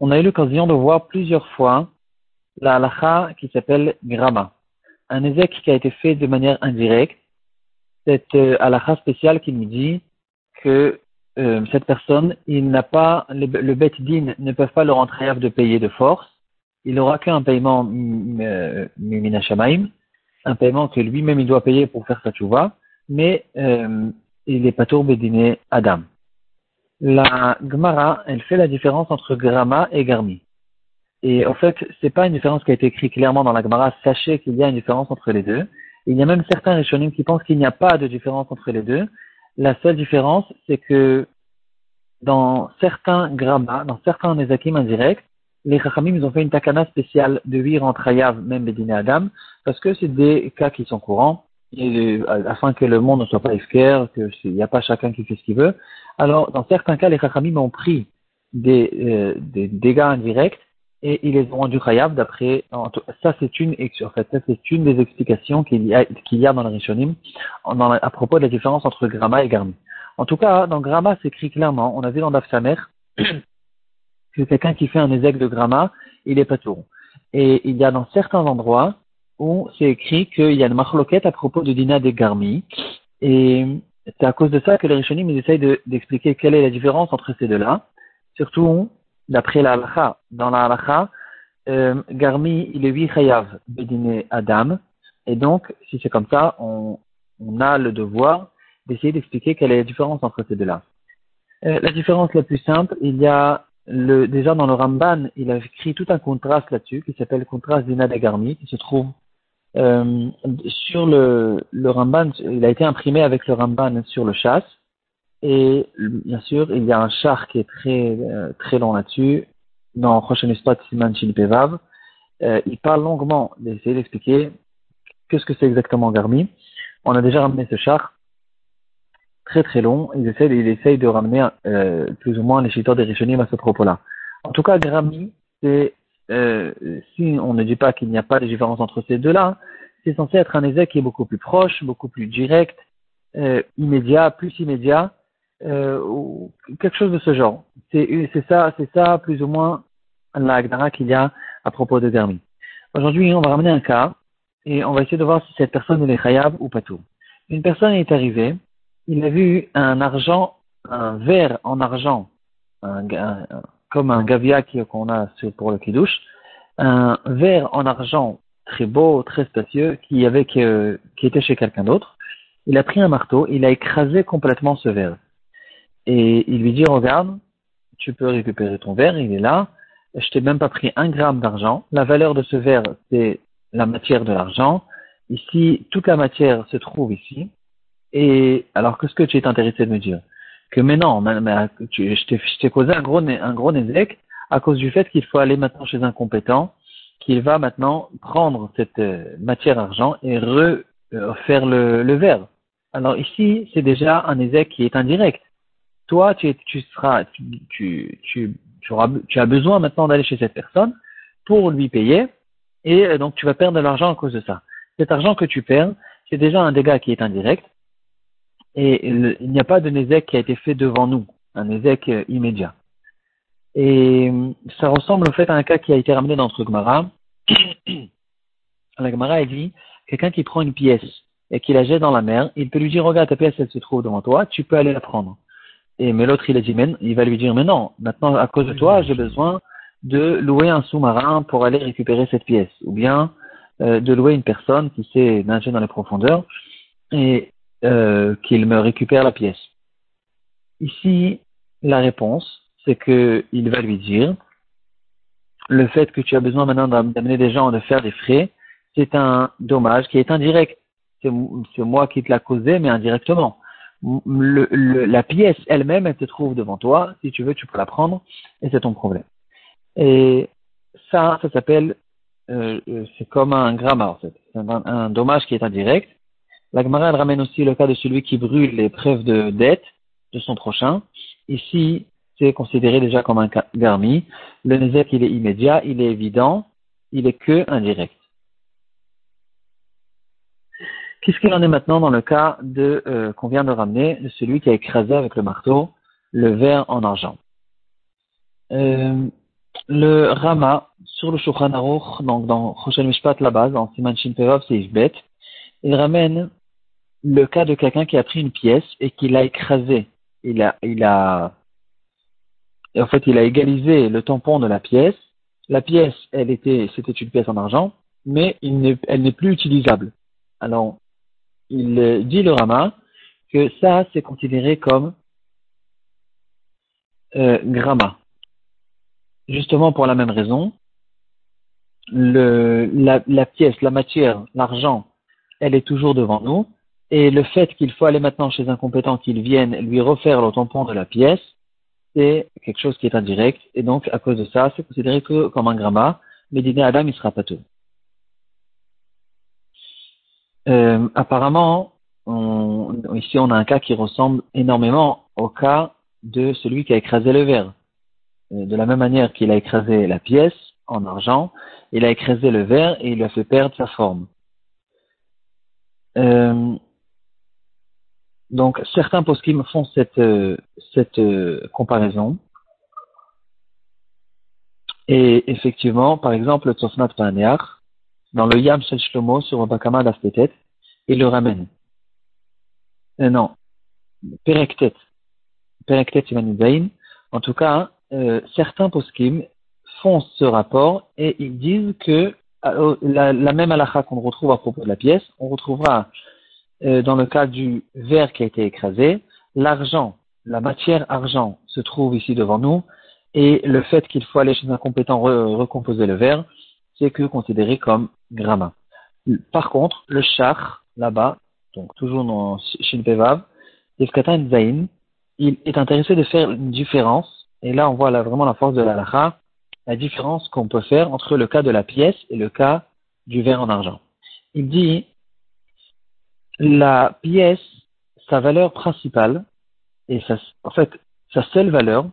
On a eu l'occasion de voir plusieurs fois la qui s'appelle Grama. Un ézec qui a été fait de manière indirecte. Cette euh, halakha spéciale qui nous dit que euh, cette personne, il n'a pas, le, le din ne peuvent pas le rentrer de payer de force. Il n'aura qu'un paiement euh, minashamaim, un paiement que lui-même il doit payer pour faire sa tchouva, mais euh, il est pas tour bédiné Adam. La Gemara, elle fait la différence entre Grama et Garmi. Et en fait, c'est pas une différence qui a été écrite clairement dans la Gemara. Sachez qu'il y a une différence entre les deux. Il y a même certains Rishonim qui pensent qu'il n'y a pas de différence entre les deux. La seule différence, c'est que dans certains Grama, dans certains Nezakim indirects, les Chachamim, ils ont fait une takana spéciale de 8 entre Hayav, même Bédiné Adam, parce que c'est des cas qui sont courants, afin que le monde ne soit pas esquerre, qu'il n'y a pas chacun qui fait ce qu'il veut. Alors, dans certains cas, les Chachamim ont pris des, euh, des dégâts indirects et ils les ont rendus Hayav d'après, ça c'est une, en fait, ça c'est une des explications qu'il y a, qu'il y a dans le Rishonim, à propos de la différence entre Grama et Garmi. En tout cas, dans Grama, c'est écrit clairement, on a vu dans Daf Samer, que quelqu'un qui fait un ézec de Grama, il est pas tout. Et il y a dans certains endroits où c'est écrit qu'il y a une marloquette à propos du dina des Garmi. Et c'est à cause de ça que les Rishonim essayent d'expliquer quelle est la différence entre ces deux-là. Surtout, d'après la halakha. Dans la halakha, euh, Garmi, il est huit chayav bedine Adam. Et donc, si c'est comme ça, on, a le devoir d'essayer d'expliquer quelle est la différence entre ces deux-là. Euh, la différence la plus simple, il y a le, déjà dans le Ramban, il a écrit tout un contraste là-dessus qui s'appelle le contraste d'Ina Garmi, qui se trouve euh, sur le, le Ramban, il a été imprimé avec le Ramban sur le chasse. Et bien sûr, il y a un char qui est très euh, très long là-dessus. Dans Rochen Siman Pevav, euh, il parle longuement d'essayer d'expliquer qu'est-ce que c'est exactement Garmi. On a déjà ramené ce char très très long. Il essaie, il essaye de ramener euh, plus ou moins les chiteurs des Rishonim à ce propos-là. En tout cas, Garmi, c'est euh, si on ne dit pas qu'il n'y a pas de différence entre ces deux-là, c'est censé être un essai qui est beaucoup plus proche, beaucoup plus direct, euh, immédiat, plus immédiat, euh, ou quelque chose de ce genre. C'est ça, c'est ça plus ou moins la qu'il y a à propos de Garmi. Aujourd'hui, on va ramener un cas et on va essayer de voir si cette personne est khayab ou pas tout. Une personne est arrivée, il a vu un argent, un verre en argent, un, comme un gavia qu'on a pour le kidouche, un verre en argent très beau, très spacieux, qui, avait, qui était chez quelqu'un d'autre. Il a pris un marteau, il a écrasé complètement ce verre. Et il lui dit, regarde, tu peux récupérer ton verre, il est là. Je t'ai même pas pris un gramme d'argent. La valeur de ce verre, c'est la matière de l'argent. Ici, toute la matière se trouve ici. Et alors, qu'est-ce que tu es intéressé de me dire? Que mais, tu, je t'ai causé un gros, un à cause du fait qu'il faut aller maintenant chez un compétent, qu'il va maintenant prendre cette euh, matière argent et refaire euh, le, le verre. Alors ici, c'est déjà un ézec qui est indirect. Toi, tu, tu seras, tu, tu, tu, auras, tu as besoin maintenant d'aller chez cette personne pour lui payer, et euh, donc tu vas perdre de l'argent à cause de ça. Cet argent que tu perds, c'est déjà un dégât qui est indirect, et il n'y a pas de Nézek qui a été fait devant nous, un Nézek euh, immédiat. Et ça ressemble au fait à un cas qui a été ramené dans notre Gemara. la Gemara, elle dit, quelqu'un qui prend une pièce et qui la jette dans la mer, il peut lui dire, regarde, ta pièce, elle se trouve devant toi, tu peux aller la prendre. Et, mais l'autre, il dit, mais, il va lui dire, mais non, maintenant, à cause de toi, j'ai besoin de louer un sous-marin pour aller récupérer cette pièce. Ou bien, euh, de louer une personne qui sait nager dans les profondeurs. Et euh, qu'il me récupère la pièce. Ici, la réponse, c'est qu'il va lui dire, le fait que tu as besoin maintenant d'amener des gens, de faire des frais, c'est un dommage qui est indirect. C'est moi qui te l'ai causé, mais indirectement. Le, la pièce elle-même, elle se trouve devant toi. Si tu veux, tu peux la prendre, et c'est ton problème. Et ça, ça s'appelle, euh, euh c'est comme un gramma en fait. C'est un, dommage qui est indirect. La Gemara, ramène aussi le cas de celui qui brûle les preuves de dette de son prochain. Ici, c'est considéré déjà comme un garmi. Le nezek, il est immédiat, il est évident, il est que indirect. Qu'est-ce qu'il en est maintenant dans le cas de euh, qu'on vient de ramener de celui qui a écrasé avec le marteau le verre en argent? Euh, le Rama, sur le Shulchan Aruch, donc dans Roshel Mishpat, la base, en Siman Shin Pevav, c'est il ramène le cas de quelqu'un qui a pris une pièce et qui l'a écrasée. Il a, il a, en fait, il a égalisé le tampon de la pièce. La pièce, elle était, c'était une pièce en argent, mais elle n'est plus utilisable. Alors, il dit le Rama que ça, c'est considéré comme euh, gramma. Justement pour la même raison, le, la, la pièce, la matière, l'argent, elle est toujours devant nous, et le fait qu'il faut aller maintenant chez un compétent qu'il vienne lui refaire le tampon de la pièce, c'est quelque chose qui est indirect, et donc à cause de ça, c'est considéré que comme un gramma, mais dîner Adam, il sera pas tout. Euh, apparemment, on, ici on a un cas qui ressemble énormément au cas de celui qui a écrasé le verre. Euh, de la même manière qu'il a écrasé la pièce en argent, il a écrasé le verre et il lui a fait perdre sa forme. Euh, donc certains poskim font cette, cette comparaison. Et effectivement, par exemple, Tzofnat Paneach, dans le Yam Shel Shlomo sur Bakama d'Aftetet, il le ramène. Euh, non, Perektet. Perektet Zain. En tout cas, euh, certains poskim font ce rapport et ils disent que euh, la, même halakha qu'on retrouve à propos de la pièce, on retrouvera euh, dans le cas du verre qui a été écrasé, l'argent, la matière argent se trouve ici devant nous et le fait qu'il faut aller chez un compétent recomposer le verre, c'est que considéré comme gramma. Par contre, le char, là-bas, donc toujours dans Shin Pevav, Zain, il est intéressé de faire une différence, et là on voit vraiment la force de la lacha, la différence qu'on peut faire entre le cas de la pièce et le cas du verre en argent. Il dit, la pièce, sa valeur principale, et en fait, sa seule valeur,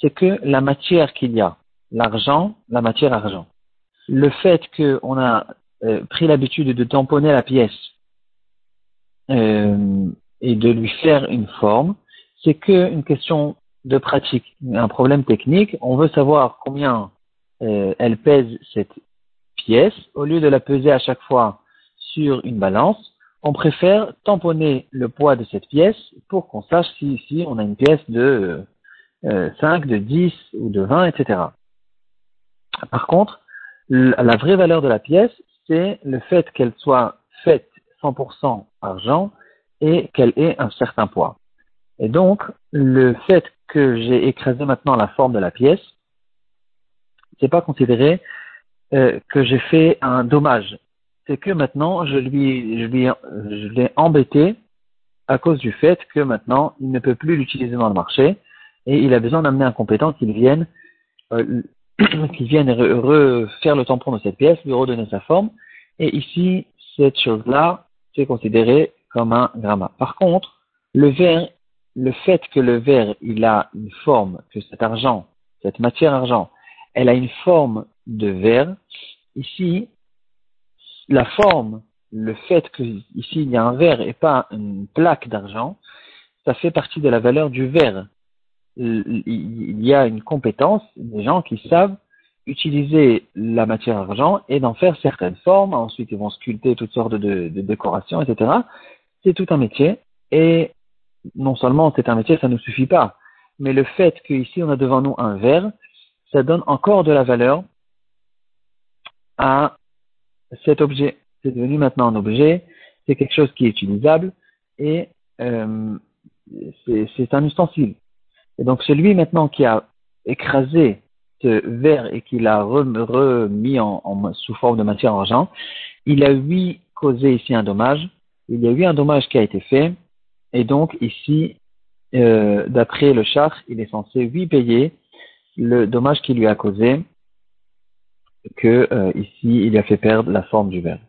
c'est que la matière qu'il y a, l'argent, la matière argent le fait qu'on a euh, pris l'habitude de tamponner la pièce euh, et de lui faire une forme, c'est qu'une question de pratique, un problème technique. On veut savoir combien euh, elle pèse cette pièce. Au lieu de la peser à chaque fois sur une balance, on préfère tamponner le poids de cette pièce pour qu'on sache si ici on a une pièce de 5, de 10 ou de 20, etc. Par contre, la vraie valeur de la pièce, c'est le fait qu'elle soit faite 100% argent et qu'elle ait un certain poids. Et donc, le fait que j'ai écrasé maintenant la forme de la pièce, c'est pas considéré euh, que j'ai fait un dommage. C'est que maintenant, je lui, je lui, je l'ai embêté à cause du fait que maintenant, il ne peut plus l'utiliser dans le marché et il a besoin d'amener un compétent qui vienne euh, refaire le tampon de cette pièce, lui redonner sa forme. Et ici, cette chose-là, c'est considéré comme un gramma. Par contre, le verre, le fait que le verre, il a une forme, que cet argent, cette matière argent, elle a une forme de verre, ici, la forme, le fait que ici il y a un verre et pas une plaque d'argent, ça fait partie de la valeur du verre il y a une compétence, des gens qui savent utiliser la matière argent et d'en faire certaines formes. Ensuite, ils vont sculpter toutes sortes de, décorations, etc. C'est tout un métier. Et non seulement c'est un métier, ça ne suffit pas. Mais le fait qu'ici on a devant nous un verre, ça donne encore de la valeur à cet objet. C'est devenu maintenant un objet, c'est quelque chose qui est utilisable et euh, c'est un ustensile. Et donc celui maintenant qui a écrasé ce verre et qui l'a remis en, sous forme de matière argent, il a lui causé ici un dommage. Il y a eu un dommage qui a été fait. Et donc ici, euh, d'après le char, il est censé lui payer le dommage qu'il lui a causé, que euh, ici il a fait perdre la forme du verre.